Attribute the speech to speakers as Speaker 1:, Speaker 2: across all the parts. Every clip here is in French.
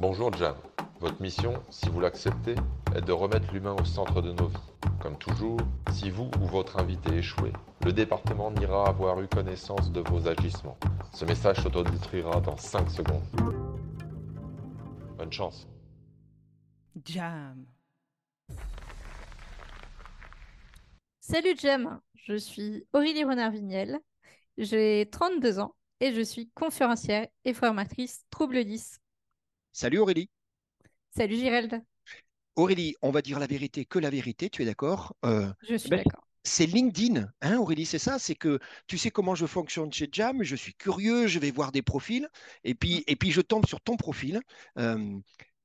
Speaker 1: Bonjour Jam. Votre mission, si vous l'acceptez, est de remettre l'humain au centre de nos vies. Comme toujours, si vous ou votre invité échouez, le département n'ira avoir eu connaissance de vos agissements. Ce message s'autodétruira dans 5 secondes. Bonne chance.
Speaker 2: Jam.
Speaker 3: Salut Jam, je suis Aurélie Renard-Vignel, j'ai 32 ans et je suis conférencière et formatrice Trouble 10.
Speaker 4: Salut Aurélie.
Speaker 3: Salut Gérald.
Speaker 4: Aurélie, on va dire la vérité que la vérité, tu es d'accord Euh,
Speaker 3: Je suis
Speaker 4: ben,
Speaker 3: d'accord.
Speaker 4: C'est LinkedIn, hein Aurélie, c'est ça C'est que tu sais comment je fonctionne chez Jam, je suis curieux, je vais voir des profils, et puis, et puis je tombe sur ton profil. Euh,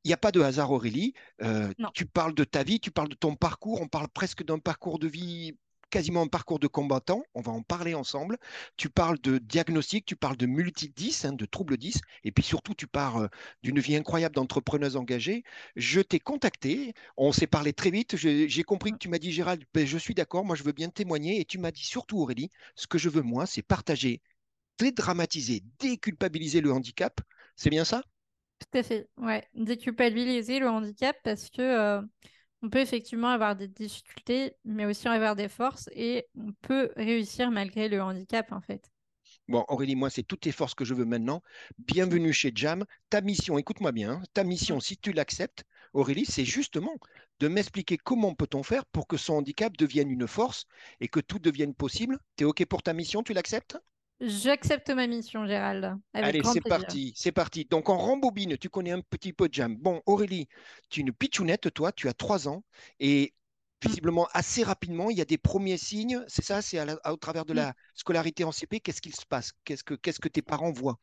Speaker 4: Il n'y a pas de hasard, Aurélie. Euh,
Speaker 3: Non.
Speaker 4: tu parles de ta vie, tu parles de ton parcours, on parle presque d'un parcours de vie, quasiment un parcours de combattant. On va en parler ensemble. Tu parles de diagnostic, tu parles de multi-10, hein, de troubles 10, et puis surtout, tu parles euh, d'une vie incroyable d'entrepreneuse engagée. Je t'ai contacté, on s'est parlé très vite. J'ai compris que tu m'as dit, Gérald, ben, je suis d'accord, moi je veux bien témoigner. Et tu m'as dit surtout, Aurélie, ce que je veux, moi, c'est partager, dédramatiser, déculpabiliser le handicap. C'est bien ça?
Speaker 3: Tout à fait. Ouais, déculpabiliser le handicap parce que euh, on peut effectivement avoir des difficultés, mais aussi avoir des forces et on peut réussir malgré le handicap en fait.
Speaker 4: Bon, Aurélie, moi, c'est toutes tes forces que je veux maintenant. Bienvenue chez Jam. Ta mission, écoute-moi bien, hein, ta mission, si tu l'acceptes, Aurélie, c'est justement de m'expliquer comment peut-on faire pour que son handicap devienne une force et que tout devienne possible. Tu es OK pour ta mission, tu l'acceptes?
Speaker 3: J'accepte ma mission, Gérald.
Speaker 4: Allez, c'est parti, c'est parti. Donc, en rembobine, tu connais un petit peu Jam. Bon, Aurélie, tu es une pitchounette, toi, tu as trois ans et visiblement, assez rapidement, il y a des premiers signes. C'est ça, c'est au travers de
Speaker 3: Mm.
Speaker 4: la scolarité en CP. Qu'est-ce qu'il se passe? Qu'est-ce que, tes parents voient?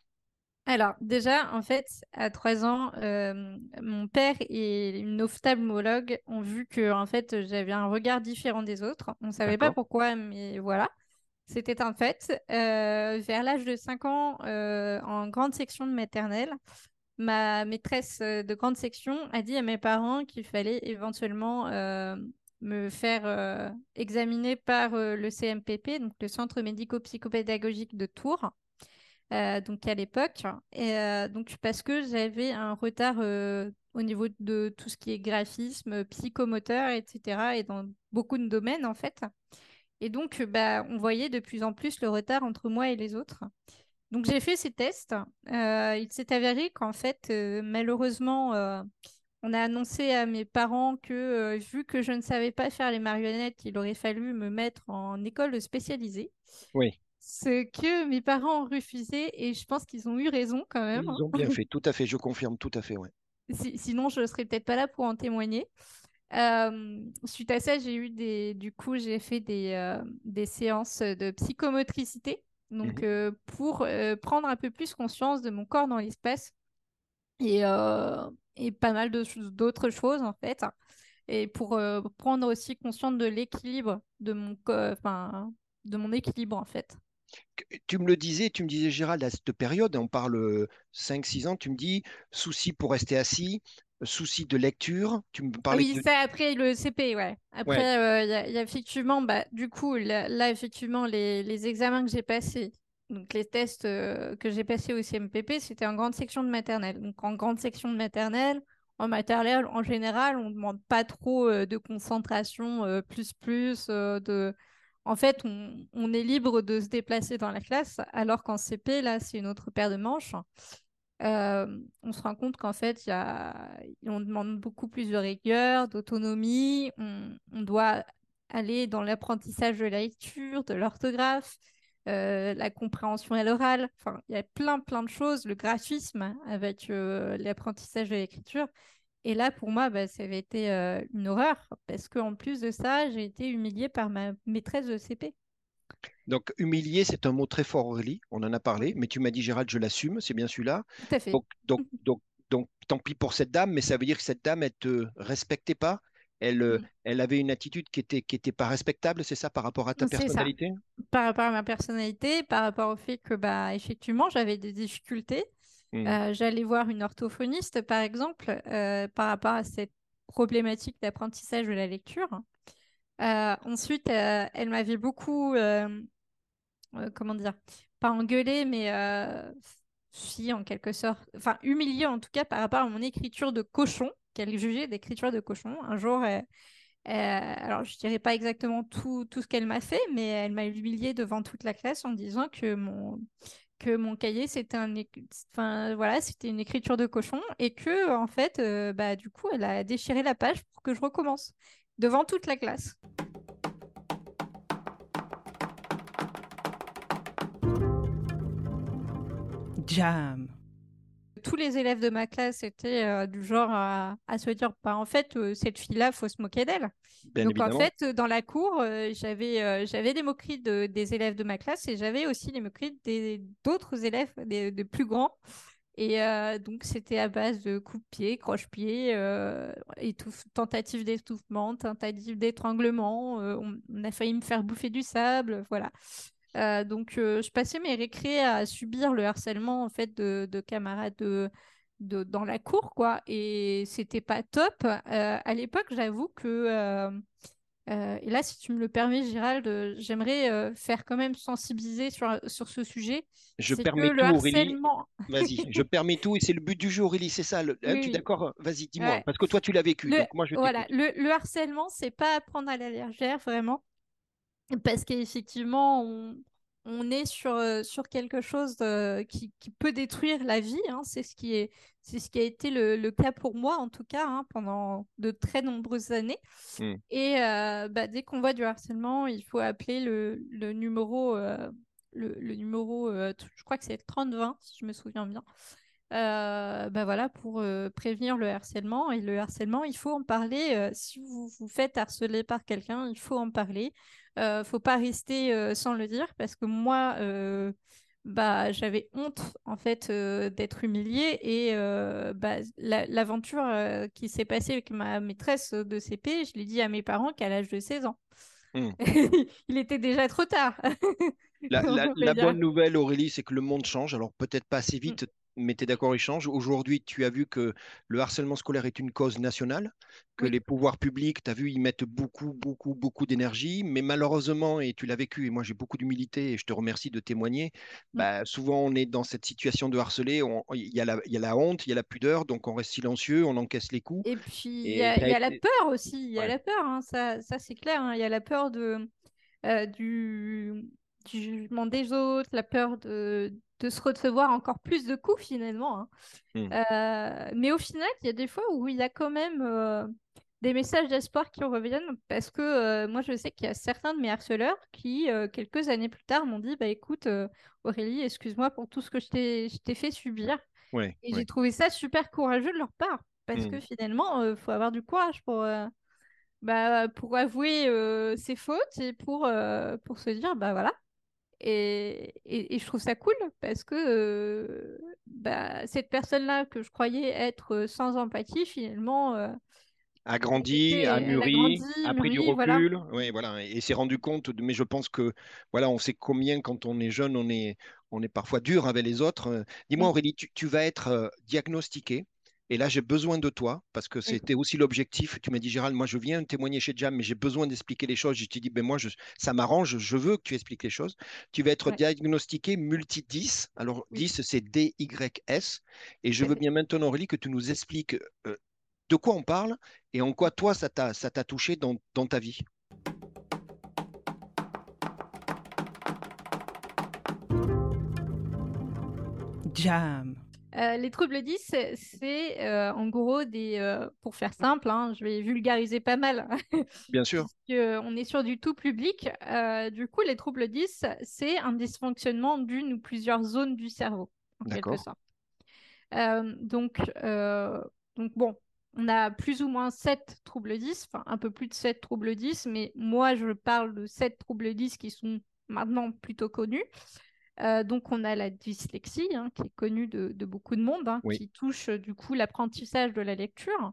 Speaker 3: Alors, déjà, en fait, à trois ans, euh, mon père et une ophtalmologue ont vu que, en fait, j'avais un regard différent des autres. On ne savait pas pourquoi, mais voilà, c'était un fait. Euh, vers l'âge de 5 ans, euh, en grande section de maternelle, ma maîtresse euh, de grande section a dit à mes parents qu'il fallait éventuellement me faire examiner par le CMPP, donc le Centre médico-psychopédagogique de Tours donc à l'époque. Et donc parce que j'avais un retard au niveau de tout ce qui est graphisme, psychomoteur, etc. et dans beaucoup de domaines en fait. Et donc euh, bah, on voyait de plus en plus le retard entre moi et les autres. Donc j'ai fait ces tests. Euh, il s'est avéré qu'en fait, euh, malheureusement, euh, on a annoncé à mes parents que vu que je ne savais pas faire les marionnettes, il aurait fallu me mettre en école spécialisée.
Speaker 4: Oui.
Speaker 3: Ce que mes parents ont refusé et je pense qu'ils ont eu raison quand même. hein.
Speaker 4: Ils ont bien fait, tout à fait, je confirme, tout à fait, ouais.
Speaker 3: Si- sinon, je serais peut-être pas là pour en témoigner. Euh, suite à ça, j'ai eu des, du coup, j'ai fait des, euh, des séances de psychomotricité, donc
Speaker 4: Mhm.
Speaker 3: euh, pour prendre un peu plus conscience de mon corps dans l'espace et, et pas mal d'autres choses en fait, et pour prendre aussi conscience de l'équilibre de mon, enfin, de mon équilibre en fait.
Speaker 4: Tu me le disais, tu me disais, Gérald, à cette période, on parle 5-6 ans, tu me dis souci pour rester assis, souci de lecture, tu me
Speaker 3: Ah
Speaker 4: parlais
Speaker 3: Oui,
Speaker 4: de...
Speaker 3: ça après le CP, ouais. Après, euh, il y, a- il y a effectivement, bah, du coup, là, là, effectivement, les, les examens que j'ai passés, donc les tests euh, que j'ai passés au CMPP, c'était en grande section de maternelle. Donc en grande section de maternelle, en maternelle, en général, on ne demande pas trop euh, de concentration, euh, plus plus, euh, de... En fait, on, on est libre de se déplacer dans la classe, alors qu'en CP, là, c'est une autre paire de manches. On se rend compte qu'en fait, on demande beaucoup plus de rigueur, d'autonomie. On, on doit aller dans l'apprentissage de la lecture, de l'orthographe, euh, la compréhension à l'oral. Enfin, il y a plein, plein de choses. Le graphisme avec euh, l'apprentissage de l'écriture. Et là, pour moi, bah, ça avait été euh, une horreur parce qu'en plus de ça, j'ai été humiliée par ma maîtresse de CP.
Speaker 4: Donc, humilié, c'est un mot très fort, Aurélie, on en a parlé, mais tu m'as dit, Gérald, je l'assume, c'est bien celui-là.
Speaker 3: Tout à fait.
Speaker 4: Donc, donc, donc, donc, tant pis pour cette dame, mais ça veut dire que cette dame, elle te respectait pas, elle, elle avait une attitude qui était, qui était pas respectable, c'est ça, par rapport à ta
Speaker 3: ça.
Speaker 4: personnalité?
Speaker 3: par rapport à ma personnalité, par rapport au fait que, bah, effectivement, j'avais des difficultés.
Speaker 4: Mm.
Speaker 3: Euh, j'allais voir une orthophoniste, par exemple, euh, par rapport à cette problématique d'apprentissage de la lecture. Euh, ensuite, euh, elle m'avait beaucoup, euh, comment dire, pas engueulé, mais suis en quelque sorte, enfin humiliée en tout cas par rapport à mon écriture de cochon, qu'elle jugeait d'écriture de cochon. Un jour, alors je dirais pas exactement tout, tout ce qu'elle m'a fait, mais elle m'a humiliée devant toute la classe en disant que mon, que mon cahier c'était un enfin voilà une écriture de cochon et que en fait bah du coup elle a déchiré la page pour que je recommence devant toute la classe.
Speaker 2: Jam
Speaker 3: tous les élèves de ma classe étaient euh, du genre à, se dire bah, en fait, euh, cette fille-là, faut se moquer d'elle. Donc en fait, dans la cour, euh, j'avais j'avais des moqueries de, des élèves de ma classe et j'avais aussi les moqueries d'autres élèves, des, plus grands. Et donc, c'était à base de coups de pied, croche-pied, tentative d'étouffement, tentative d'étranglement. On, on, a failli me faire bouffer du sable, voilà. Euh, donc, euh, je passais mes récrés à subir le harcèlement en fait de, camarades de, dans la cour, quoi. Et c'était pas top. Euh, à l'époque, j'avoue que et là, si tu me le permets, Gérald, j'aimerais faire quand même sensibiliser sur, sur ce sujet.
Speaker 4: Je permets tout, harcèlement... Vas-y, je permets tout et c'est le but du jeu, Aurélie, c'est ça. Le... Hein, tu es d'accord? Vas-y, dis-moi, parce que toi, tu l'as vécu. donc moi, je
Speaker 3: voilà, le, le, harcèlement, c'est pas à prendre à la légère, vraiment. Parce qu'effectivement, on, on est sur, euh, sur quelque chose qui, peut détruire la vie. Hein. C'est ce, qui est, ce qui a été le, cas pour moi, en tout cas, hein, pendant de très nombreuses années. Mmh. Et euh, bah, dès qu'on voit du harcèlement, il faut appeler le, numéro, euh, le, numéro je crois que c'est 3020, si je me souviens bien. bah voilà, pour prévenir le harcèlement. Et le harcèlement, il faut en parler. si vous vous faites harceler par quelqu'un, il faut en parler. Euh, faut pas rester euh, sans le dire parce que moi, euh, bah, j'avais honte en fait d'être humiliée et bah, l'aventure qui s'est passée avec ma maîtresse de CP, je l'ai dit à mes parents qu'à l'âge de 16 ans. Mmh. Il était déjà trop tard.
Speaker 4: la, bonne nouvelle, Aurélie, c'est que le monde change. Alors peut-être pas assez mmh. Mettez d'accord, échange. Aujourd'hui, tu as vu que le harcèlement scolaire est une cause nationale, que les pouvoirs publics, tu as vu, ils mettent beaucoup, beaucoup, beaucoup d'énergie, mais malheureusement, et tu l'as vécu, et moi j'ai beaucoup d'humilité, et je te remercie de témoigner, mmh. bah, souvent on est dans cette situation de harceler, il y, a la honte, il y a la pudeur, donc on reste silencieux, on encaisse les coups.
Speaker 3: Et puis il y, a la peur aussi, il y a la peur, hein, ça, ça c'est clair, hein. il y a la peur de, euh, du, du jugement des autres, la peur de de se recevoir encore plus de coups finalement. Hein. Mmh. Euh, mais au final, il y a des fois où il y a quand même euh, des messages d'espoir qui reviennent parce que euh, moi je sais qu'il y a certains de mes harceleurs qui, quelques années plus tard, m'ont dit Bah écoute, Aurélie, excuse-moi pour tout ce que je t'ai fait subir. et j'ai trouvé ça super courageux de leur part parce que mmh. finalement, il faut avoir du courage pour. Bah, pour avouer ses fautes et pour, pour se dire bah voilà et, et, je trouve ça cool parce que euh, bah, cette personne-là que je croyais être sans empathie, finalement. Euh,
Speaker 4: a grandi, a mûri, a, pris du recul, Oui, voilà, et s'est rendu compte. mais je pense que voilà, on sait combien quand on est jeune, on est, on est parfois dur avec les autres. Dis-moi. Aurélie, tu, tu, vas être euh, diagnostiquée et là, j'ai besoin de toi parce que c'était aussi l'objectif. Tu m'as dit, Gérald, moi, je viens témoigner chez Jam, mais j'ai besoin d'expliquer les choses. Je t'ai dit, ben moi, je, ça m'arrange, je veux que tu expliques les choses. Tu vas être diagnostiqué multi-10. Alors, 10, c'est D-Y-S. Et je veux bien maintenant, Aurélie, que tu nous expliques euh, de quoi on parle et en quoi toi, ça t'a touché dans, dans ta vie.
Speaker 2: Jam.
Speaker 3: Euh, les troubles 10, c'est euh, en gros des. Euh, pour faire simple, hein, je vais vulgariser pas mal.
Speaker 4: Bien sûr.
Speaker 3: on est sur du tout public. du coup, les troubles 10, c'est un dysfonctionnement d'une ou plusieurs zones du cerveau, en quelque sorte. donc, donc, bon, on a plus ou moins 7 troubles 10, enfin un peu plus de 7 troubles 10, mais moi, je parle de 7 troubles 10 qui sont maintenant plutôt connus. Euh, donc, on a la dyslexie, hein, qui est connue de, beaucoup de monde, hein, qui touche euh, du coup l'apprentissage de la lecture.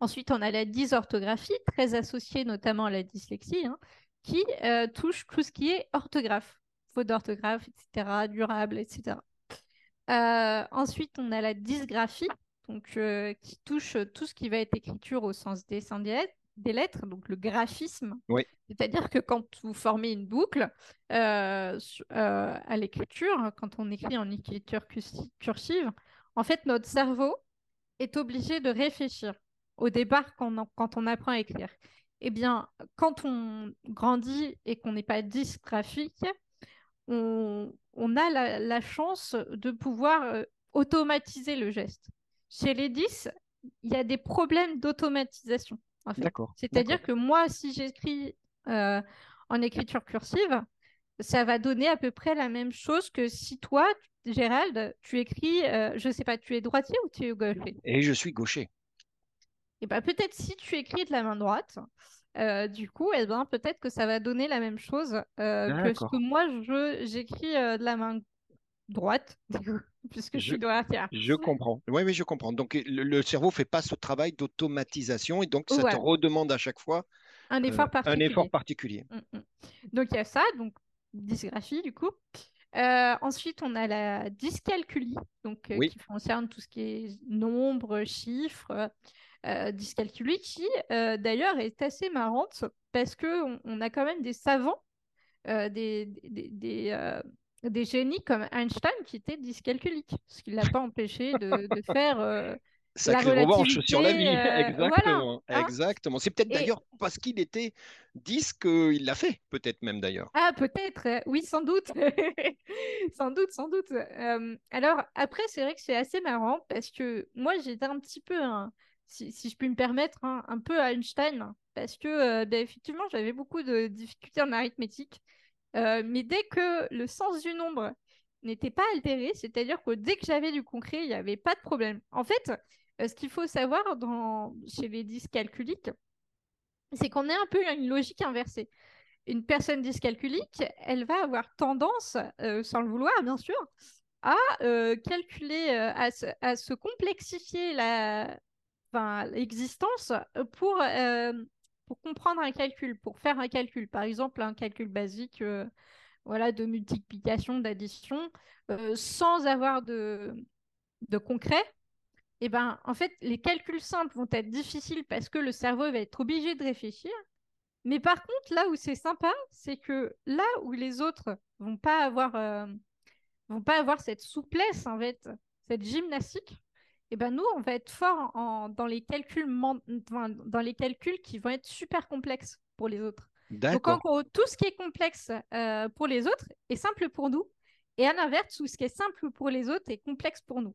Speaker 3: Ensuite, on a la dysorthographie, très associée notamment à la dyslexie, hein, qui euh, touche tout ce qui est orthographe, faute d'orthographe, etc., durable, etc. ensuite, on a la dysgraphie, donc, qui touche tout ce qui va être écriture au sens descendant, des lettres, donc le graphisme.
Speaker 4: Oui.
Speaker 3: C'est-à-dire que quand vous formez une boucle euh, euh, à l'écriture, quand on écrit en écriture cursi- cursive, en fait, notre cerveau est obligé de réfléchir au départ quand on, quand on apprend à écrire. Eh bien, quand on grandit et qu'on n'est pas dysgraphique, on, on a la, la chance de pouvoir euh, automatiser le geste. Chez les 10, il y a des problèmes d'automatisation. En fait.
Speaker 4: D'accord.
Speaker 3: C'est-à-dire que moi, si j'écris euh, en écriture cursive, ça va donner à peu près la même chose que si toi, Gérald, tu écris, euh, je sais pas, tu es droitier ou tu es gaucher?
Speaker 4: Et je suis gaucher.
Speaker 3: Et ben peut-être si tu écris de la main droite, euh, du coup, eh ben, peut-être que ça va donner la même chose euh, que ce que moi, je, j'écris euh, de la main droite, du coup, puisque je
Speaker 4: Je-
Speaker 3: suis droitière.
Speaker 4: Je comprends. Oui, oui, je comprends. Donc, le, le cerveau fait pas ce travail d'automatisation et donc ça
Speaker 3: Ouais.
Speaker 4: te redemande à chaque fois
Speaker 3: Un
Speaker 4: euh,
Speaker 3: effort
Speaker 4: un
Speaker 3: particulier.
Speaker 4: effort particulier.
Speaker 3: Mm, mm. Donc il y a ça, donc dysgraphie du coup. Euh, ensuite, on a la dyscalculie, donc, euh,
Speaker 4: Oui.
Speaker 3: qui concerne tout ce qui est nombres, chiffres. Dyscalculie qui, d'ailleurs, est assez marrante parce qu'on on a quand même des savants, des, des, des, des génies comme Einstein qui étaient dyscalculiques, ce qui ne l'a pas empêché de, de faire euh,
Speaker 4: Sacrée revanche sur la vie.
Speaker 3: voilà,
Speaker 4: Exactement.
Speaker 3: hein.
Speaker 4: Exactement. C'est peut-être
Speaker 3: Et-
Speaker 4: d'ailleurs parce qu'il était 10 qu'il l'a fait, peut-être même d'ailleurs.
Speaker 3: Ah, peut-être, euh, oui, sans doute. sans doute, sans doute. Euh, alors, après, c'est vrai que c'est assez marrant parce que moi, j'étais un petit peu, si, si je puis me permettre, hein, un peu Einstein parce que, euh, ben, effectivement, j'avais beaucoup de difficultés en arithmétique. Euh, mais dès que le sens du nombre n'était pas altéré, c'est-à-dire que dès que j'avais du concret, il n'y avait pas de problème. En fait, euh, ce qu'il faut savoir dans, chez les dyscalculiques, c'est qu'on est un peu une logique inversée une personne dyscalculique, elle va avoir tendance, euh, sans le vouloir bien sûr, à calculer, à, se, complexifier la, enfin, l'existence pour, pour comprendre un calcul, pour faire un calcul. Par exemple, un calcul basique euh, voilà, de multiplication, d'addition, euh, sans avoir de, concret. Et ben, en fait, les calculs simples vont être difficiles parce que le cerveau va être obligé de réfléchir. Mais par contre, là où c'est sympa, c'est que là où les autres vont euh, vont pas avoir cette souplesse, en fait, cette gymnastique, et ben nous, on va être fort en, dans, les calculs dans les calculs qui vont être super complexes pour les autres. Donc en gros, tout ce qui est complexe euh, pour les autres est simple pour nous, et à l'inverse, tout ce qui est simple pour les autres est complexe pour nous.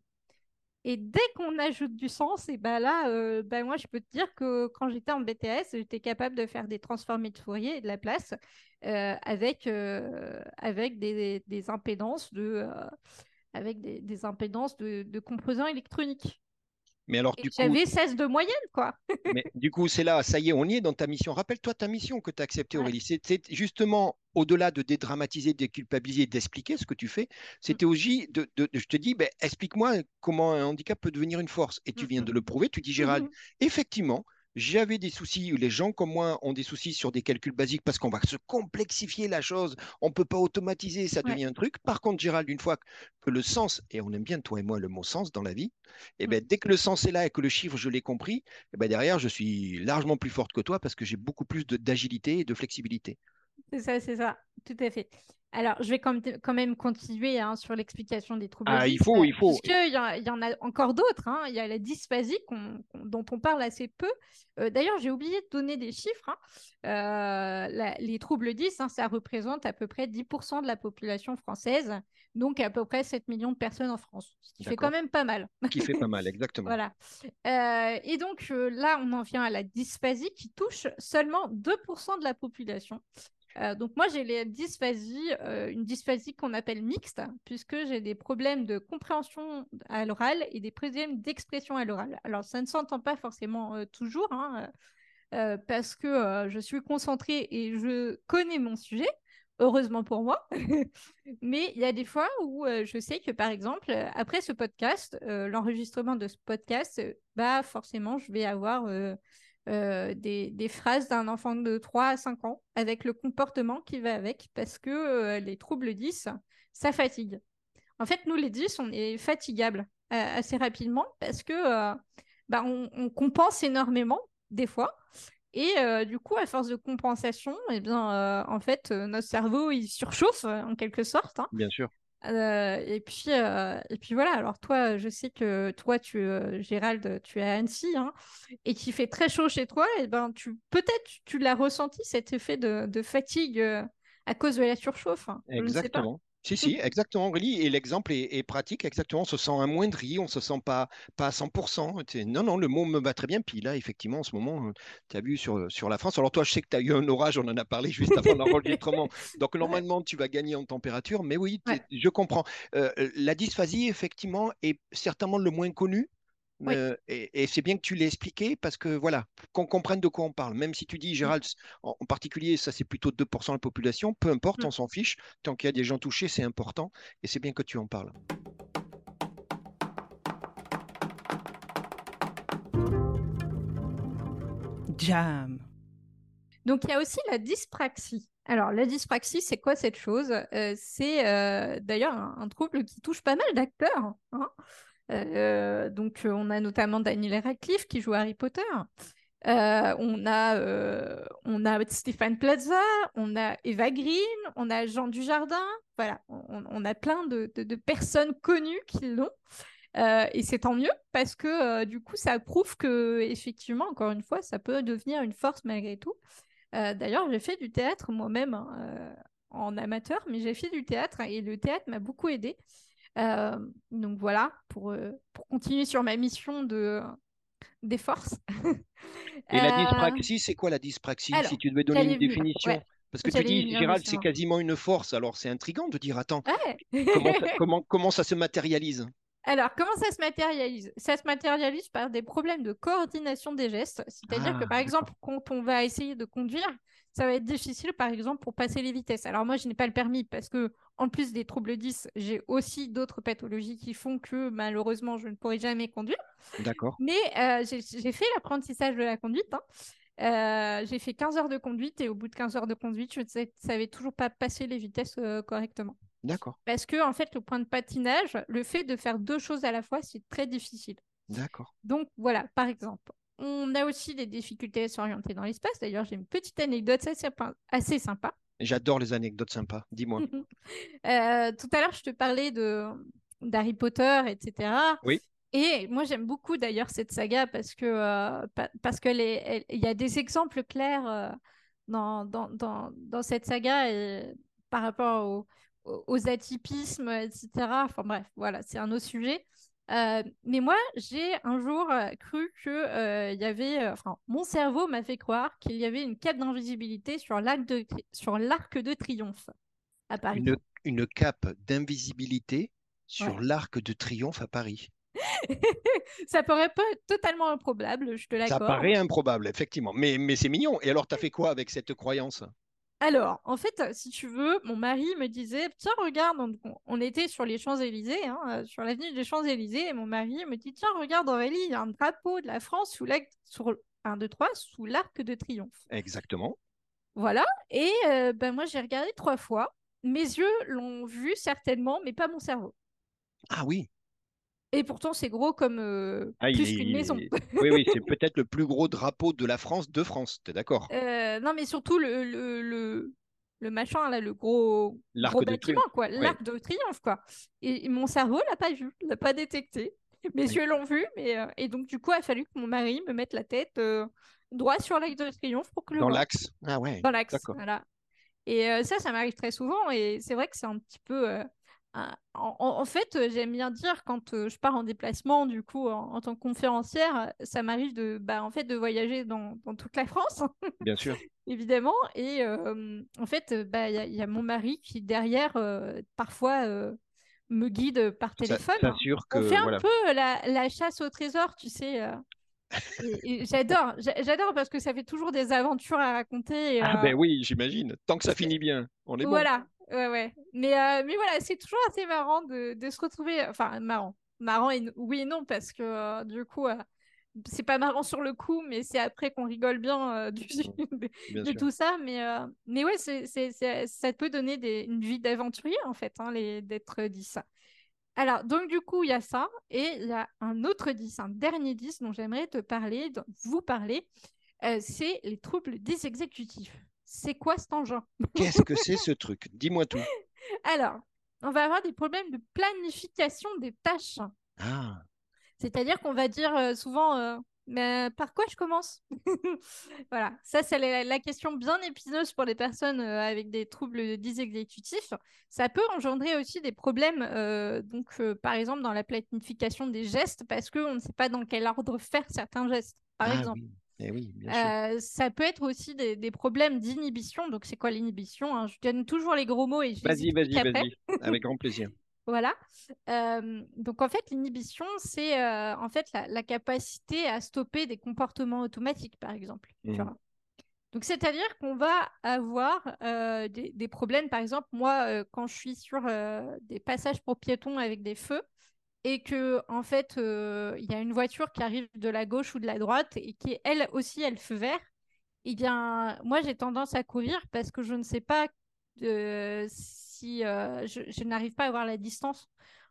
Speaker 3: Et dès qu'on ajoute du sens, et ben là, euh, ben moi, je peux te dire que quand j'étais en BTS, j'étais capable de faire des transformés de Fourier et de la place euh, avec, euh, avec des, des impédances de, avec des, des impédances de, de composants électroniques.
Speaker 4: Mais alors,
Speaker 3: Et
Speaker 4: du coup,
Speaker 3: j'avais 16 de moyenne, quoi.
Speaker 4: mais du coup, c'est là, ça y est, on y est dans ta mission. Rappelle-toi ta mission que tu as acceptée,
Speaker 3: Ouais.
Speaker 4: Aurélie. C'est c'est justement, au-delà de dédramatiser, de déculpabiliser, d'expliquer ce que tu fais, c'était aussi de, de- de- je te dis, ben, explique-moi comment un handicap peut devenir une force. Et tu viens de le prouver, tu dis, Gérald,
Speaker 3: Mhm.
Speaker 4: effectivement, j'avais des soucis, les gens comme moi ont des soucis sur des calculs basiques parce qu'on va se complexifier la chose, on ne peut pas automatiser, ça
Speaker 3: Ouais.
Speaker 4: devient un truc. Par contre, Gérald, une fois que le sens, et on aime bien toi et moi le mot sens dans la vie, et ben, dès que le sens est là et que le chiffre, je l'ai compris, et ben, derrière, je suis largement plus forte que toi parce que j'ai beaucoup plus d'agilité et de flexibilité.
Speaker 3: C'est ça, c'est ça, tout à fait. Alors, je vais quand même, continuer hein, sur l'explication des troubles
Speaker 4: Ah, il
Speaker 3: 10,
Speaker 4: faut, il faut.
Speaker 3: Puisqu'il y, en- il y en a encore d'autres. hein. Il y a la dysphasie dont on parle assez peu. Euh, D'ailleurs, j'ai oublié de donner des chiffres. hein. Euh, la- les troubles 10, hein, ça représente à peu près 10% de la population française, donc à peu près 7 millions de personnes en France, ce qui fait quand même pas mal.
Speaker 4: Qui fait pas mal, exactement.
Speaker 3: Voilà. Euh, et donc là, on en vient à la dysphasie qui touche seulement 2% de la population. Euh, donc moi, j'ai euh, une dysphasie qu'on appelle mixte, puisque j'ai des problèmes de compréhension à l'oral et des problèmes d'expression à l'oral. Alors, ça ne s'entend pas forcément euh, toujours, hein, parce que je suis concentrée et je connais mon sujet, heureusement pour moi. Mais il y a des fois où je sais que, par exemple, après ce podcast, l'enregistrement de ce podcast, bah forcément, je vais avoir euh, des, phrases d'un enfant de 3 à 5 ans avec le comportement qui va avec, parce que euh, les troubles 10, ça fatigue. En fait, nous, les 10, on est fatigables euh, assez rapidement parce que bah, on, compense énormément, des fois. Et du coup, à force de compensation, eh bien, en fait, notre cerveau, il surchauffe en quelque sorte. hein.
Speaker 4: Bien sûr.
Speaker 3: Et, puis, et puis voilà, alors toi, je sais que toi, tu, Gérald, tu es à Annecy hein, et qu'il fait très chaud chez toi, et ben, tu peut-être tu l'as ressenti, cet effet de, fatigue à cause de la surchauffe. hein.
Speaker 4: Exactement. Si, si, exactement, Aurélie. Et l'exemple est, est pratique, exactement. On se sent amoindri, on se sent pas, pas à 100%. C'est- Non, non, le mot me va très bien. Puis là, effectivement, en ce moment, tu as vu sur, sur la France. Alors, toi, je sais que tu as eu un orage, on en a parlé juste avant l'enregistrement. Donc, normalement, tu vas gagner en température. Mais oui,
Speaker 3: Ouais.
Speaker 4: je comprends. Euh, la dysphasie, effectivement, est certainement le moins connu.
Speaker 3: Oui.
Speaker 4: Euh, et et c'est bien que tu l'aies expliqué parce que voilà, qu'on comprenne de quoi on parle. Même si tu dis, Gérald, en, en particulier, ça c'est plutôt 2% de la population, peu importe,
Speaker 3: Mm.
Speaker 4: on s'en fiche. Tant qu'il y a des gens touchés, c'est important. Et c'est bien que tu en parles.
Speaker 2: jam,
Speaker 3: Donc, il y a aussi la dyspraxie. Alors, la dyspraxie, c'est quoi cette chose? Euh, C'est euh, d'ailleurs un, un trouble qui touche pas mal d'acteurs. hein. Euh, donc, euh, on a notamment Daniel Radcliffe qui joue Harry Potter. Euh, on a, on a Stéphane Plaza, on a Eva Green, on a Jean Dujardin. Voilà, on, a plein de, personnes connues qui l'ont. Et c'est tant mieux parce que du coup, ça prouve que, effectivement, encore une fois, ça peut devenir une force malgré tout. D'ailleurs, j'ai fait du théâtre moi-même hein, en amateur, mais j'ai fait du théâtre et le théâtre m'a beaucoup aidé. Euh, donc voilà, pour, euh, pour continuer sur ma mission de, des forces.
Speaker 4: Et la
Speaker 3: Euh,
Speaker 4: dyspraxie, c'est quoi la dyspraxie
Speaker 3: alors,
Speaker 4: Si tu devais donner une
Speaker 3: venir,
Speaker 4: définition?
Speaker 3: ouais.
Speaker 4: Parce que tu dis, Gérald, c'est quasiment une force. Alors c'est intriguant de dire, attends,
Speaker 3: Ouais.
Speaker 4: comment ça, comment, comment ça se matérialise?
Speaker 3: Alors, comment ça se matérialise? Ça se matérialise par des problèmes de coordination des gestes. C'est-à-dire que,
Speaker 4: Ah,
Speaker 3: par exemple, quand on va essayer de conduire, ça va être difficile, par exemple, pour passer les vitesses. Alors, moi, je n'ai pas le permis parce que, en plus des troubles 10, j'ai aussi d'autres pathologies qui font que, malheureusement, je ne pourrai jamais conduire.
Speaker 4: D'accord.
Speaker 3: Mais euh, j'ai fait l'apprentissage de la conduite. hein. Euh, j'ai fait 15 heures de conduite et au bout de 15 heures de conduite, je ne savais toujours pas passer les vitesses euh, correctement.
Speaker 4: D'accord.
Speaker 3: Parce que, en fait, le point de patinage, le fait de faire deux choses à la fois, c'est très difficile.
Speaker 4: D'accord.
Speaker 3: Donc voilà, par exemple, on a aussi des difficultés à s'orienter dans l'espace. D'ailleurs, j'ai une petite anecdote assez, sympa- assez sympa.
Speaker 4: J'adore les anecdotes sympas. Dis-moi.
Speaker 3: Euh, tout à l'heure, je te parlais de d'Harry Potter, etc.
Speaker 4: Oui.
Speaker 3: Et moi, j'aime beaucoup d'ailleurs cette saga parce que euh, pa- parce elle- il y a des exemples clairs euh, dans, dans, dans, dans cette saga et par rapport au- au- aux atypismes, etc. Enfin bref, voilà, c'est un autre sujet. Euh, mais moi, j'ai un jour euh, cru que euh, y avait, enfin, mon cerveau m'a fait croire qu'il y avait une cape d'invisibilité sur l'arc de, tri- sur l'arc de triomphe à Paris.
Speaker 4: Une, une cape d'invisibilité sur
Speaker 3: Ouais.
Speaker 4: l'arc de triomphe à Paris.
Speaker 3: Ça paraît pas totalement improbable, je te
Speaker 4: Ça
Speaker 3: l'accorde.
Speaker 4: paraît improbable, effectivement. Mais, mais c'est mignon. Et alors, tu as fait quoi avec cette croyance?
Speaker 3: Alors, en fait, euh, si tu veux, mon mari me disait, tiens, regarde, on, on était sur les Champs-Élysées, hein, euh, sur l'avenue des Champs-Élysées, et mon mari me dit, tiens, regarde, Aurélie, il y a un drapeau de la France sous l'arc, sur 1, 2, 3, sous l'arc de triomphe.
Speaker 4: Exactement.
Speaker 3: Voilà, et euh, ben, moi, j'ai regardé trois fois. Mes yeux l'ont vu certainement, mais pas mon cerveau.
Speaker 4: Ah oui.
Speaker 3: Et pourtant, c'est gros comme euh,
Speaker 4: Ah,
Speaker 3: plus qu'une maison.
Speaker 4: Oui, oui, c'est peut-être le plus gros drapeau de la France de France. Tu es d'accord?
Speaker 3: Euh, non, mais surtout le, le, le, le machin, là, le gros,
Speaker 4: L'arc
Speaker 3: gros
Speaker 4: de
Speaker 3: bâtiment,
Speaker 4: triomphe.
Speaker 3: quoi. L'arc de triomphe, quoi. Et, et mon cerveau l'a pas vu, l'a pas détecté. Mes yeux l'ont vu, mais, euh, et donc, du coup, il a fallu que mon mari me mette la tête euh, droit sur l'arc de triomphe pour que le
Speaker 4: Dans l'axe. Ah ouais.
Speaker 3: Dans l'axe, voilà. Et ça, ça m'arrive très souvent, et c'est vrai que c'est un petit peu... euh, un- en, fait, euh, j'aime bien dire quand euh, je pars en déplacement, du coup, en, en tant que conférencière, ça m'arrive de, bah, en fait, de voyager dans, dans toute la France
Speaker 4: Bien sûr.
Speaker 3: évidemment. Et euh, en fait, euh, bah, il y, a- il y a mon mari qui, derrière, euh, parfois euh, me guide par
Speaker 4: Ça
Speaker 3: téléphone.
Speaker 4: s'assure que.
Speaker 3: On fait un peu la, la chasse au trésor, tu sais. euh. J'adore, j'a- j'adore parce que ça fait toujours des aventures à raconter.
Speaker 4: Ah
Speaker 3: euh,
Speaker 4: ben oui, j'imagine. Tant que ça finit bien, on est bon.
Speaker 3: voilà, ouais, ouais. Mais, euh, mais voilà, c'est toujours assez marrant de, de se retrouver. Enfin, marrant. Marrant, et, oui et non, parce que euh, du coup, euh, c'est pas marrant sur le coup, mais c'est après qu'on rigole bien du, de,
Speaker 4: Bien
Speaker 3: de
Speaker 4: sûr.
Speaker 3: tout ça. Mais, mais ouais, c'est, c'est, c'est- ça peut donner des, une vie d'aventurier, en fait, hein, les, d'être dit ça. Alors, donc, du coup, il y a ça. Et il y a un autre 10, un dernier 10 dont j'aimerais te parler, vous parler. c'est les troubles dysexécutifs. C'est quoi cet engin?
Speaker 4: Qu'est-ce que c'est ce truc? Dis-moi tout.
Speaker 3: Alors, on va avoir des problèmes de planification des tâches.
Speaker 4: Ah,
Speaker 3: C'est-à-dire qu'on va dire euh, souvent, euh, mais par quoi je commence? Voilà, ça c'est la, la question bien épineuse pour les personnes euh, avec des troubles dysexécutifs. Ça peut engendrer aussi des problèmes, donc par exemple dans la planification des gestes, parce qu'on ne sait pas dans quel ordre faire certains gestes, par
Speaker 4: ah
Speaker 3: exemple.
Speaker 4: oui. Eh oui, bien sûr.
Speaker 3: Euh, ça peut être aussi des, des problèmes d'inhibition. Donc, c'est quoi l'inhibition hein? Je donne toujours les gros mots et je
Speaker 4: Vas-y, vas-y, vas-y. Avec grand plaisir.
Speaker 3: Voilà. Euh, donc, en fait, l'inhibition, c'est euh, en fait la, la capacité à stopper des comportements automatiques, par exemple. tu vois. Donc, c'est-à-dire qu'on va avoir euh, des, des problèmes. Par exemple, moi, quand je suis sur des passages pour piétons avec des feux, et que en fait euh, il y a une voiture qui arrive de la gauche ou de la droite et qui elle aussi elle feu vert, eh bien moi j'ai tendance à courir parce que je ne sais pas euh, si euh, je, je n'arrive pas à avoir la distance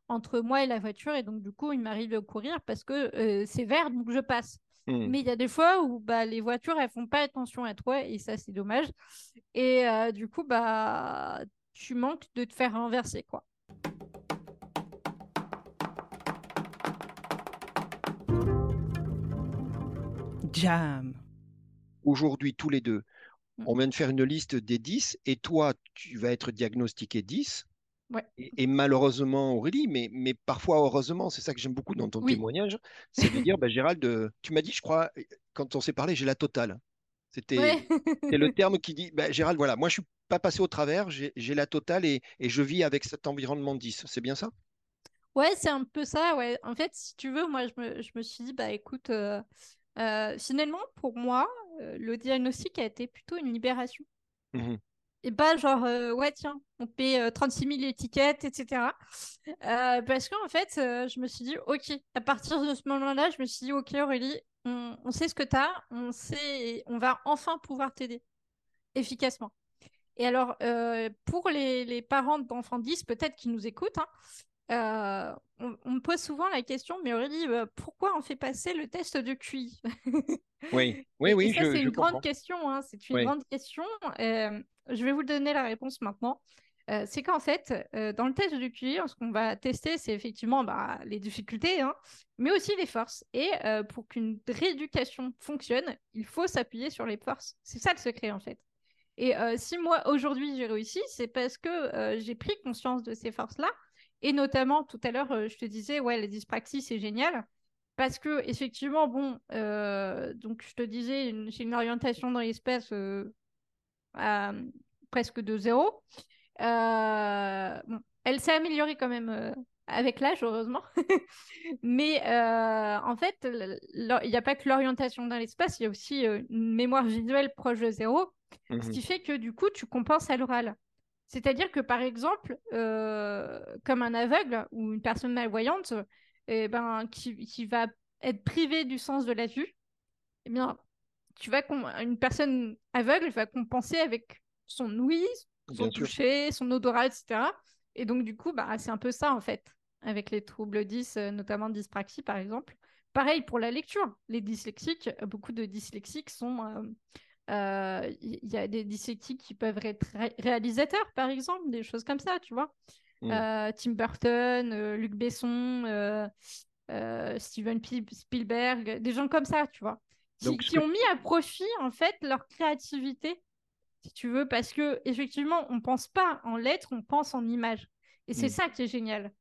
Speaker 3: entre moi et la voiture et donc du coup il m'arrive de courir parce que c'est vert donc je passe.
Speaker 4: Hmm.
Speaker 3: Mais il y a des fois où bah, les voitures elles font pas attention à toi et ça c'est dommage. Et du coup bah tu manques de te faire renverser quoi.
Speaker 2: Jam,
Speaker 4: Aujourd'hui, tous les deux,
Speaker 3: Mm.
Speaker 4: on vient de faire une liste des 10 et toi, tu vas être diagnostiqué 10.
Speaker 3: Ouais.
Speaker 4: Et, et malheureusement, Aurélie, mais, mais parfois heureusement, c'est ça que j'aime beaucoup dans ton
Speaker 3: Oui.
Speaker 4: témoignage, c'est de dire, bah, Gérald, euh, tu m'as dit, je crois, quand on s'est parlé, j'ai la totale. C'était
Speaker 3: Ouais.
Speaker 4: le terme qui dit, bah, Gérald, voilà, moi je suis pas passé au travers, j'ai j'ai la totale et, et je vis avec cet environnement 10. C'est bien ça?
Speaker 3: Ouais, c'est un peu ça, ouais. En fait, si tu veux, moi, je me, je me suis dit, bah écoute, euh, euh, finalement, pour moi, euh, le diagnostic a été plutôt une libération.
Speaker 4: Mhm.
Speaker 3: Et pas genre, euh, ouais, tiens, on paie euh, 36 000 étiquettes, etc. Parce qu'en fait, je me suis dit, ok, à partir de ce moment-là, je me suis dit, ok, Aurélie, on, on sait ce que tu as, on sait, on va enfin pouvoir t'aider efficacement. Et alors, pour les, les parents d'enfants 10, peut-être qui nous écoutent, hein, euh, on, on me pose souvent la question, mais Aurélie, euh, pourquoi on fait passer le test de QI?
Speaker 4: Oui, oui, oui,
Speaker 3: et ça,
Speaker 4: je,
Speaker 3: c'est une grande question. hein, C'est une
Speaker 4: Oui.
Speaker 3: grande question. Euh, je vais vous donner la réponse maintenant. Euh, c'est qu'en fait, dans le test de QI, ce qu'on va tester, c'est effectivement bah, les difficultés, hein, mais aussi les forces. Et pour qu'une rééducation fonctionne, il faut s'appuyer sur les forces. C'est ça le secret, en fait. Et si moi, aujourd'hui, j'ai réussi, c'est parce que j'ai pris conscience de ces forces-là. Et notamment, tout à l'heure, euh, je te disais, ouais, la dyspraxie, c'est génial. Parce que, effectivement, bon, euh, donc je te disais, une- j'ai une orientation dans l'espace euh, à presque de zéro. Bon, elle s'est améliorée quand même avec l'âge, heureusement. Mais euh, en fait, il n'y a pas que l'orientation dans l'espace, il y a aussi une mémoire visuelle proche de zéro, ce
Speaker 4: Mhm.
Speaker 3: qui fait que du coup, tu compenses à l'oral. C'est-à-dire que, par exemple, euh, comme un aveugle ou une personne malvoyante, eh ben, qui, qui va être privée du sens de la vue, eh bien, tu vas une personne aveugle va compenser avec son ouïe, son
Speaker 4: Bien sûr.
Speaker 3: toucher, son odorat, etc. Et donc, du coup, bah, c'est un peu ça, en fait, avec les troubles 10, euh, notamment dyspraxie, par exemple. Pareil pour la lecture. Les dyslexiques, beaucoup de dyslexiques sont... euh, Il y, y a des dyslexiques qui peuvent être ré- réalisateurs, par exemple, des choses comme ça, tu vois.
Speaker 4: Mm.
Speaker 3: Euh, Tim Burton, euh, Luc Besson, euh, euh, Steven Spielberg, des gens comme ça, tu vois, qui,
Speaker 4: Donc,
Speaker 3: ont mis à profit, en fait, leur créativité, si tu veux, parce que, effectivement, on pense pas en lettres, on pense en images. Et c'est
Speaker 4: Mm.
Speaker 3: ça qui est génial.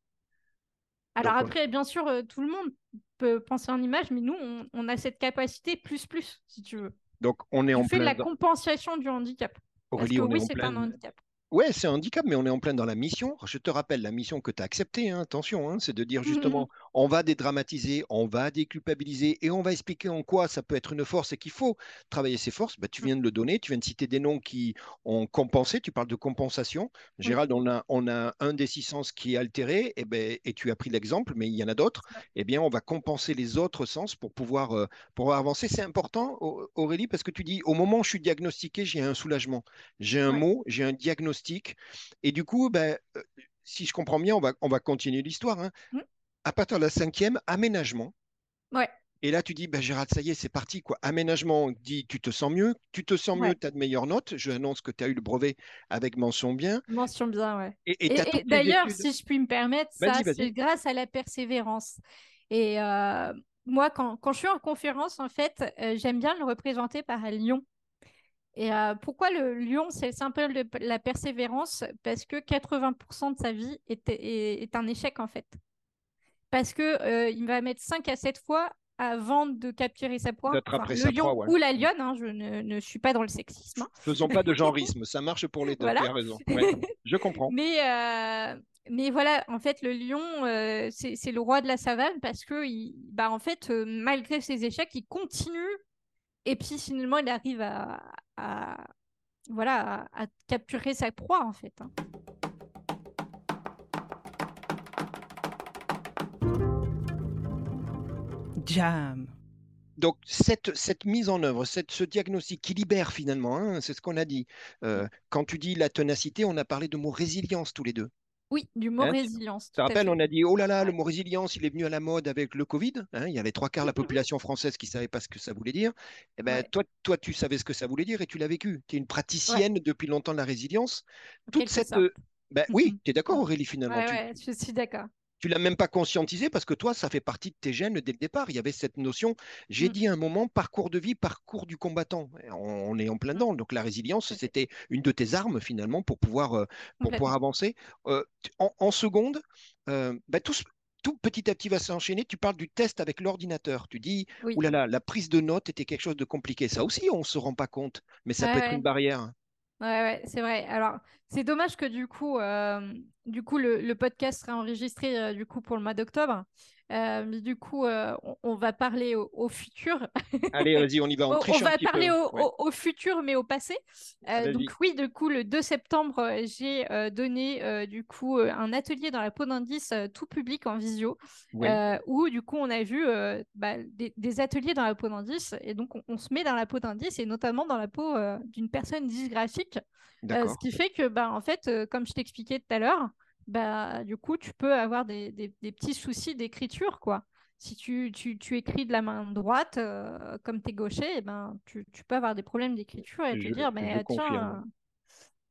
Speaker 3: Alors après, bien sûr, euh, tout le monde peut penser en images, mais nous, on, on a cette capacité plus plus, si tu veux.
Speaker 4: Donc, on est
Speaker 3: Tu
Speaker 4: en
Speaker 3: fais de
Speaker 4: plein
Speaker 3: la
Speaker 4: dans-
Speaker 3: compensation du handicap. Parce que oui, c'est
Speaker 4: plein-
Speaker 3: un handicap.
Speaker 4: Ouais, c'est un handicap, mais on est en plein dans la mission. Je te rappelle la mission que tu as acceptée, hein, attention, hein, c'est de dire justement, on va dédramatiser, on va déculpabiliser et on va expliquer en quoi ça peut être une force et qu'il faut travailler ses forces. Bah, tu viens de le donner, tu viens de citer des noms qui ont compensé, tu parles de compensation. Gérald, on a, on a un des six sens qui est altéré, et, ben, et tu as pris l'exemple, mais il y en a d'autres. Eh bien, on va compenser les autres sens pour pouvoir, euh, pour avancer. C'est important, Au- Aurélie, parce que tu dis, au moment où je suis diagnostiqué, j'ai un soulagement. J'ai un
Speaker 3: Ouais.
Speaker 4: mot, j'ai un diagnostic. Et du coup, ben, euh, si je comprends bien, on va, on va continuer l'histoire. hein.
Speaker 3: Mm.
Speaker 4: À partir de la cinquième, aménagement.
Speaker 3: Ouais.
Speaker 4: Et là, tu dis, bah, Gérald, ça y est, c'est parti. Quoi. Aménagement dit, tu te sens mieux. Tu te sens mieux, tu as de meilleures notes. Je annonce que tu as eu le brevet avec mention bien.
Speaker 3: Mention bien, ouais.
Speaker 4: Et,
Speaker 3: d'ailleurs, si je puis me permettre, ça, c'est grâce à la persévérance. Et euh, moi, quand, quand, je suis en conférence, en fait, euh, j'aime bien le représenter par un lion. Et euh, pourquoi le lion, c'est le symbole de la persévérance? Parce que 80% de sa vie est, est, un échec, en fait. Parce que il va mettre 5 à 7 fois avant de capturer sa proie. le lion ou la lionne, hein, je ne, suis pas dans le sexisme. Hein.
Speaker 4: Faisons pas de genrisme, ça marche pour les deux, tu as raison. je comprends.
Speaker 3: Mais, euh, mais voilà, en fait, le lion, euh, c'est le roi de la savane parce que, il, bah, en fait, euh, malgré ses échecs, il continue et puis finalement, il arrive à, voilà, à, capturer sa proie, en fait. Hein.
Speaker 2: Jam.
Speaker 4: Donc, cette, cette, mise en œuvre, cette, ce diagnostic qui libère finalement, hein, c'est ce qu'on a dit. Euh, quand tu dis la ténacité, on a parlé de mot résilience tous les deux.
Speaker 3: Oui, du mot hein, résilience.
Speaker 4: Tu te rappelles, on a dit, oh là là, le mot résilience, il est venu à la mode avec le Covid. Hein, il y avait trois quarts de la population française qui ne savait pas ce que ça voulait dire. Eh ben, toi, toi, tu savais ce que ça voulait dire et tu l'as vécu. Tu es une praticienne depuis longtemps de la résilience. Toute cette... Ben, oui, tu es d'accord Aurélie finalement.
Speaker 3: Oui, je suis d'accord
Speaker 4: tu l'as même pas conscientisé parce que toi, ça fait partie de tes gènes dès le départ. Il y avait cette notion, j'ai mmh. dit à un moment, parcours de vie, parcours du combattant. On, est en plein mmh. dedans. Donc la résilience, c'était une de tes armes finalement pour pouvoir, euh, pour pouvoir avancer. Euh, en, seconde, euh, bah, tout, petit à petit va s'enchaîner. Tu parles du test avec l'ordinateur. Tu dis, oulala, la prise de notes était quelque chose de compliqué. Ça aussi, on ne se rend pas compte, mais ça peut être une barrière.
Speaker 3: Ouais, ouais, c'est vrai. Alors, c'est dommage que du coup, euh, du coup le, podcast sera enregistré euh, du coup pour le mois d'octobre. Euh, mais du coup, euh, on, va parler au, futur.
Speaker 4: Allez, vas-y, on y va. On,
Speaker 3: on va parler au, futur, mais au passé. Euh, donc oui, du coup, le 2 septembre, j'ai donné du coup un atelier dans la peau d'indice tout public en visio, où du coup, on a vu bah, des, ateliers dans la peau d'indice. Et donc, on, se met dans la peau d'indice et notamment dans la peau d'une personne dysgraphique. ce qui fait que, bah, en fait, comme je t'expliquais tout à l'heure, bah, du coup, tu peux avoir des, petits soucis d'écriture, quoi. Si tu, écris de la main droite, euh, comme tu es gaucher, eh ben, tu, peux avoir des problèmes d'écriture et te dire, mais tiens,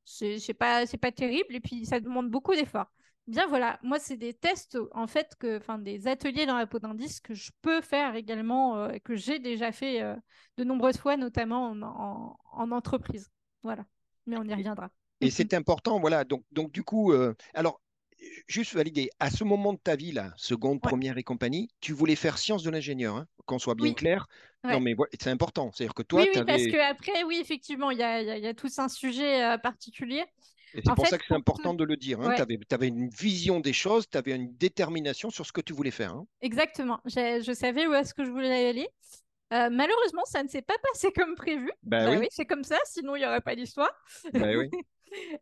Speaker 3: c'est pas, pas terrible et puis ça demande beaucoup d'efforts. Bien voilà, moi c'est des tests en fait que, enfin des ateliers dans la peau d'indice que je peux faire également, euh, que j'ai déjà fait euh, de nombreuses fois, notamment en, en, entreprise. Voilà, mais on y reviendra.
Speaker 4: Et c'est important, voilà. Donc, donc du coup, alors juste valider, à ce moment de ta vie, là, seconde, première et compagnie, tu voulais faire science de l'ingénieur, hein, qu'on soit bien clair. Non, mais c'est important. C'est-à-dire que toi,
Speaker 3: oui, oui parce qu'après, oui, effectivement, il y a, y, a, tous un sujet euh, particulier.
Speaker 4: C'est pour ça que c'est important de le dire. Hein. Tu avais, une vision des choses, tu avais une détermination sur ce que tu voulais faire. Hein.
Speaker 3: Exactement. Je savais où est-ce que je voulais aller. Euh, malheureusement, ça ne s'est pas passé comme prévu.
Speaker 4: Bah, bah oui,
Speaker 3: c'est comme ça, sinon il n'y aurait pas d'histoire.
Speaker 4: Bah oui.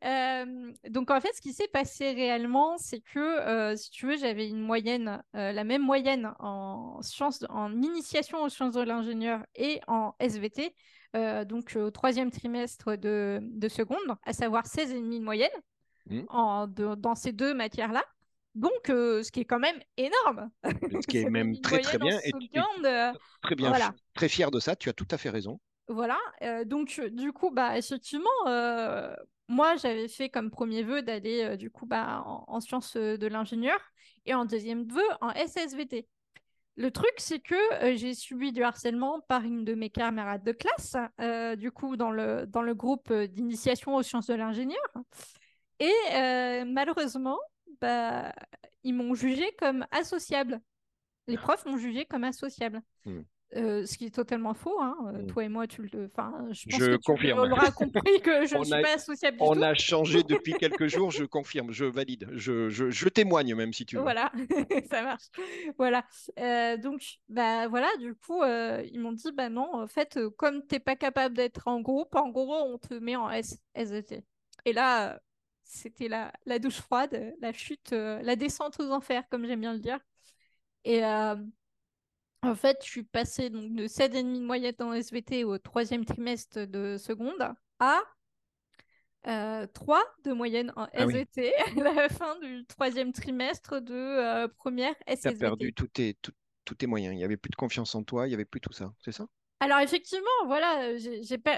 Speaker 3: Euh, donc en fait, ce qui s'est passé réellement, c'est que euh, si tu veux, j'avais une moyenne, la même moyenne en sciences, en initiation aux sciences de l'ingénieur et en SVT, donc au troisième trimestre de, de, seconde, à savoir 16,5 de moyenne mmh. en, dans ces deux matières-là. Donc, ce qui est quand même énorme.
Speaker 4: Ce qui est même très très bien. Et, très bien. Voilà. Très fier de ça. Tu as tout à fait raison.
Speaker 3: Voilà. donc, du coup, bah, effectivement, moi, j'avais fait comme premier vœu d'aller euh, du coup bah, en, sciences euh, de l'ingénieur et en deuxième vœu en SSVT. Le truc, c'est que euh, j'ai subi du harcèlement par une de mes camarades de classe, du coup dans le, dans le groupe d'initiation aux sciences de l'ingénieur. Et malheureusement, bah, ils m'ont jugé comme associable. Les profs m'ont jugé comme associable. Hmm. Euh, ce qui est totalement faux. Hein. Euh, mmh. Toi et moi, tu le. Enfin, je pense que
Speaker 4: confirme.
Speaker 3: tu compris que je ne suis pas associable du
Speaker 4: on
Speaker 3: tout.
Speaker 4: A changé depuis quelques jours. Je confirme, je valide, je, je, je témoigne même si tu veux.
Speaker 3: Voilà, ça marche. Voilà. Euh, donc, bah voilà. Du coup, ils m'ont dit, bah non, en fait, comme tu n'es pas capable d'être en groupe, en gros, on te met en SET. Et là, c'était la, la douche froide, la chute, la descente aux enfers, comme j'aime bien le dire. Et en fait, je suis passée donc, de 7,5 de moyenne en SVT au troisième trimestre de seconde à 3 euh, de moyenne en SVT à la fin du troisième trimestre de euh, première SVT. Tu
Speaker 4: as perdu tous tes, tous tes moyens. Il n'y avait plus de confiance en toi, il n'y avait plus tout ça. C'est ça?
Speaker 3: Alors effectivement, voilà,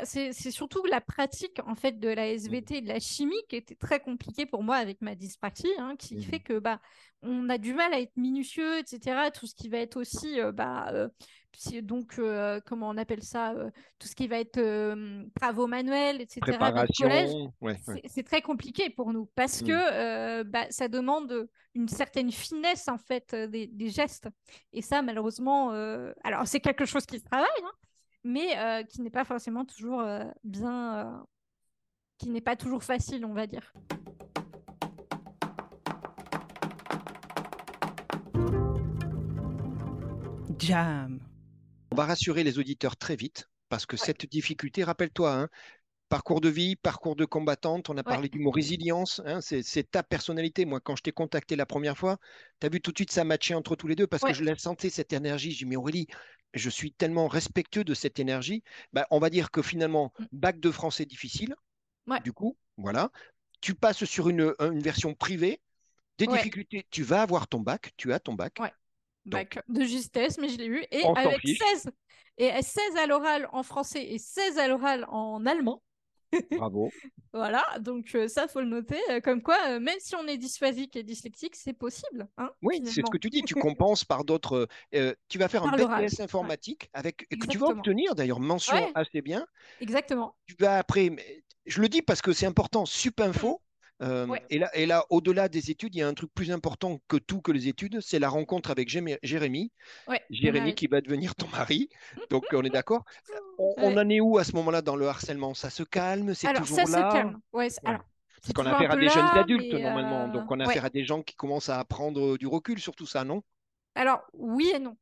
Speaker 3: c'est surtout la pratique en fait de la
Speaker 4: Mmh.
Speaker 3: SVT et de la chimie qui était très compliquée pour moi avec ma dyspraxie, hein, qui
Speaker 4: Mmh.
Speaker 3: fait que bah on a du mal à être minutieux, etc. Tout ce qui va être aussi euh, bah euh, donc euh, comment on appelle ça, euh, tout ce qui va être euh, travaux manuels, etc.
Speaker 4: Préparation.
Speaker 3: collège,
Speaker 4: Ouais, ouais.
Speaker 3: c'est très compliqué pour nous parce que euh, bah, ça demande une certaine finesse en fait euh, des, des gestes. Et ça, malheureusement, euh, alors c'est quelque chose qui se travaille, hein, mais euh, qui n'est pas forcément toujours euh, bien, euh, qui n'est pas toujours facile, on va dire.
Speaker 2: Jam.
Speaker 4: On va rassurer les auditeurs très vite parce que cette difficulté, rappelle-toi, hein, parcours de vie, parcours de combattante, on a parlé du mot résilience, hein, c'est c'est ta personnalité. Moi, quand je t'ai contacté la première fois, tu as vu tout de suite ça matchait entre tous les deux parce
Speaker 3: Ouais.
Speaker 4: que je la sentais, cette énergie. J'ai dit, mais Aurélie, je suis tellement respectueux de cette énergie. Bah, on va dire que finalement,
Speaker 3: Mm.
Speaker 4: bac de français difficile,
Speaker 3: Ouais.
Speaker 4: du coup, voilà. Tu passes sur une, une version privée, des
Speaker 3: Ouais.
Speaker 4: difficultés, tu vas avoir ton bac, tu as ton bac.
Speaker 3: Ouais. Bac de justesse, mais je l'ai eu. Et avec
Speaker 4: fiche.
Speaker 3: 16, et 16 à l'oral en français et 16 à l'oral en allemand.
Speaker 4: Bravo.
Speaker 3: Voilà, donc euh, ça, faut le noter. euh, comme quoi, euh, même si on est dysphasique et dyslexique, c'est possible. Hein,
Speaker 4: Oui, c'est ce que tu dis. Tu compenses par d'autres. tu vas faire un
Speaker 3: Par
Speaker 4: BTS
Speaker 3: ouais.
Speaker 4: informatique avec que tu vas obtenir d'ailleurs mention
Speaker 3: Ouais.
Speaker 4: assez bien.
Speaker 3: Exactement.
Speaker 4: Tu vas après. Je le dis parce que c'est important. Supinfo. Euh,
Speaker 3: Ouais.
Speaker 4: Et là, et là au-delà des études, il y a un truc plus important que tout que les études, c'est la rencontre avec Jérémy.
Speaker 3: Ouais,
Speaker 4: Jérémy qui va devenir ton mari. Donc on est d'accord. On, en est où à ce moment-là dans le harcèlement? Ça se calme? C'est
Speaker 3: Alors,
Speaker 4: toujours
Speaker 3: ça
Speaker 4: là?
Speaker 3: se calme. Ouais, alors,
Speaker 4: Parce qu'on a affaire à des jeunes adultes normalement.
Speaker 3: euh,
Speaker 4: Donc on a
Speaker 3: ouais.
Speaker 4: affaire à des gens qui commencent à prendre du recul sur tout ça, non?
Speaker 3: Alors, oui et non.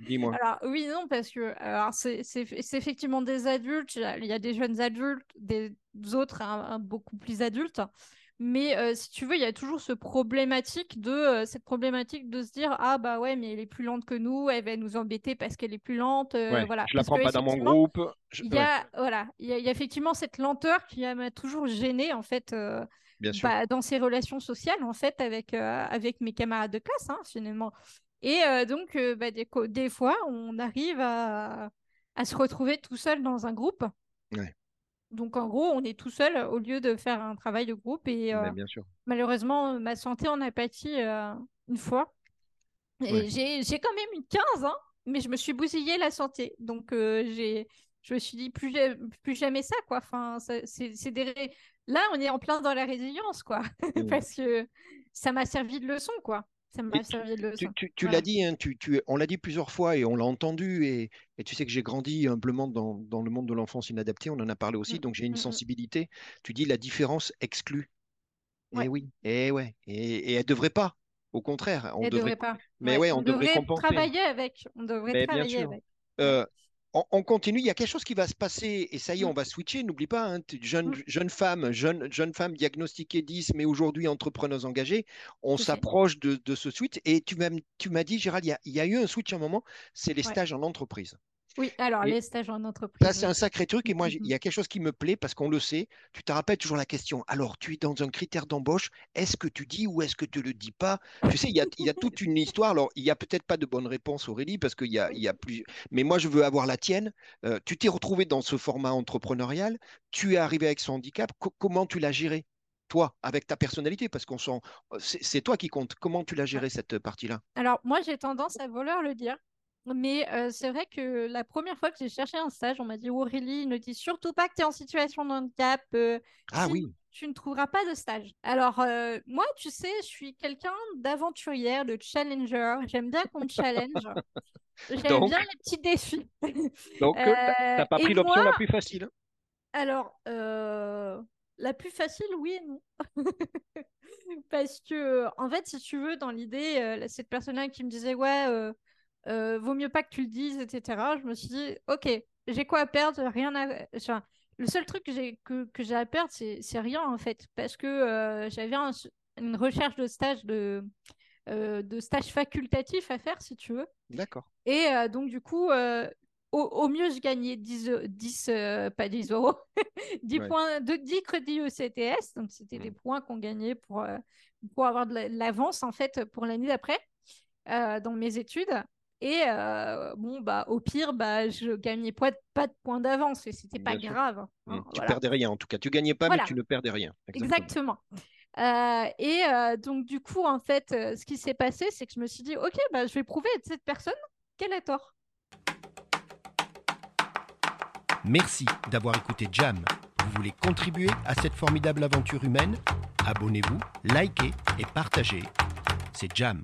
Speaker 4: Dis-moi.
Speaker 3: Alors, oui et non, parce que alors, c'est c'est- c'est effectivement des adultes, il y a- des jeunes adultes, des autres hein, beaucoup plus adultes. Mais euh, si tu veux, il y a toujours ce problématique de, euh, cette problématique de se dire Ah, bah ouais, mais elle est plus lente que nous, elle va nous embêter parce qu'elle est plus lente. euh,
Speaker 4: Ouais,
Speaker 3: voilà.
Speaker 4: je la prends pas dans mon groupe. Je-
Speaker 3: Il y
Speaker 4: ouais,
Speaker 3: a, voilà, il y a, il y a effectivement cette lenteur qui m'a toujours gênée, en fait.
Speaker 4: Bien sûr.
Speaker 3: bah, dans ces relations sociales en fait avec, euh, avec mes camarades de classe hein, finalement. Et euh, donc euh, bah, des, fois on arrive à, à se retrouver tout seul dans un groupe.
Speaker 4: Ouais.
Speaker 3: Donc en gros on est tout seul au lieu de faire un travail de groupe et
Speaker 4: Mais bien sûr.
Speaker 3: malheureusement ma santé en a pâti une fois. Et
Speaker 4: Ouais.
Speaker 3: j'ai, quand même eu 15 ans, mais je me suis bousillé la santé. Donc j'ai, je me suis dit plus, plus jamais ça quoi. Enfin, c'est, des Là on est en plein dans la résilience quoi. Parce que ça m'a servi de leçon, quoi. Ça m'a servi de leçon.
Speaker 4: tu- l'as dit, hein, tu, tu- on l'a dit plusieurs fois et on l'a entendu. Et, et tu sais que j'ai grandi humblement dans, dans le monde de l'enfance inadaptée. On en a parlé aussi.
Speaker 3: Mm,
Speaker 4: Donc j'ai une
Speaker 3: mm, mm.
Speaker 4: sensibilité. Tu dis la différence.
Speaker 3: Ouais.
Speaker 4: Eh oui. Eh ouais. Et, et elle devrait pas. Au contraire, on devrait.
Speaker 3: devrait pas.
Speaker 4: Mais ouais, on devrait
Speaker 3: devrait
Speaker 4: compenser.
Speaker 3: travailler avec. On devrait
Speaker 4: Mais
Speaker 3: travailler avec.
Speaker 4: Euh, on, on continue. Il y a quelque chose qui va se passer. Et ça y est,
Speaker 3: Mm.
Speaker 4: on va switcher. N'oublie pas, hein, jeune,
Speaker 3: Mm.
Speaker 4: jeune femme, jeune, jeune femme diagnostiquée 10, mais aujourd'hui entrepreneuse engagée. On s'approche de, de ce switch. Et tu m'as, tu m'as dit, Gérald, il y a, il y a eu un switch à un moment. C'est les
Speaker 3: Ouais.
Speaker 4: stages en entreprise.
Speaker 3: Oui, alors les stages en entreprise.
Speaker 4: Ça, c'est un sacré truc. Et moi, il y a quelque chose qui me plaît parce qu'on le sait. Tu te rappelles toujours la question. Alors, tu es dans un critère d'embauche. Est-ce que tu dis ou est-ce que tu ne le dis pas? Tu sais, il y a, il y a toute une histoire. Alors, il n'y a peut-être pas de bonne réponse, Aurélie, parce qu'il y a, il y a plus. Mais moi, je veux avoir la tienne. Euh, tu t'es retrouvé dans ce format entrepreneurial. Tu es arrivé avec ce handicap. Co- comment tu l'as géré Toi, avec ta personnalité, parce qu'on sent. C'est c'est toi qui compte. Comment tu l'as géré cette partie-là?
Speaker 3: Alors, moi, j'ai tendance à vouloir le dire. Mais euh, c'est vrai que la première fois que j'ai cherché un stage, on m'a dit Aurélie, ne dis surtout pas que tu es en situation de handicap. euh,
Speaker 4: Ah
Speaker 3: si-
Speaker 4: oui.
Speaker 3: tu ne trouveras pas de stage. Alors, euh, moi, tu sais, je suis quelqu'un d'aventurière, de challenger. J'aime bien qu'on me challenge. J'aime bien les petits défis.
Speaker 4: Donc, euh, t'as
Speaker 3: Euh,
Speaker 4: pas pris l'option la plus facile. hein?
Speaker 3: Alors, la plus facile, oui et non. Parce que, en fait, si tu veux, dans l'idée, cette personne-là qui me disait, ouais, euh, vaut mieux pas que tu le dises, etc., je me suis dit, ok, j'ai quoi à perdre, rien à... Enfin, le seul truc que j'ai que, que j'ai à perdre, c'est rien, en fait, parce que euh, j'avais un- une recherche de stage de, euh, de stage facultatif à faire, si tu veux.
Speaker 4: D'accord.
Speaker 3: Et donc, du coup, au, au mieux, je gagnais 10, eu- 10 euh, pas 10 euros, 10
Speaker 4: Ouais.
Speaker 3: points, de, 10 crédits ECTS. Donc, c'était des
Speaker 4: Mm.
Speaker 3: points qu'on gagnait pour, pour avoir de la- de l'avance, en fait, pour l'année d'après, dans mes études. Et euh, bon, bah, au pire, bah, je gagnais pas, pas de points d'avance et c'était pas
Speaker 5: Bien
Speaker 3: grave. hein,
Speaker 5: Mm. Tu
Speaker 3: voilà.
Speaker 5: perdais rien en tout cas. Tu gagnais pas,
Speaker 3: Voilà.
Speaker 5: mais tu ne perdais rien.
Speaker 3: Exactement. Euh, et euh, donc, du coup, en fait, euh, ce qui s'est passé, c'est que je me suis dit, OK, bah, je vais prouver à cette personne qu'elle a tort.
Speaker 4: Merci d'avoir écouté Jam. Vous voulez contribuer à cette formidable aventure humaine? Abonnez-vous, likez et partagez. C'est Jam.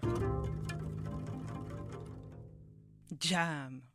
Speaker 2: Jam.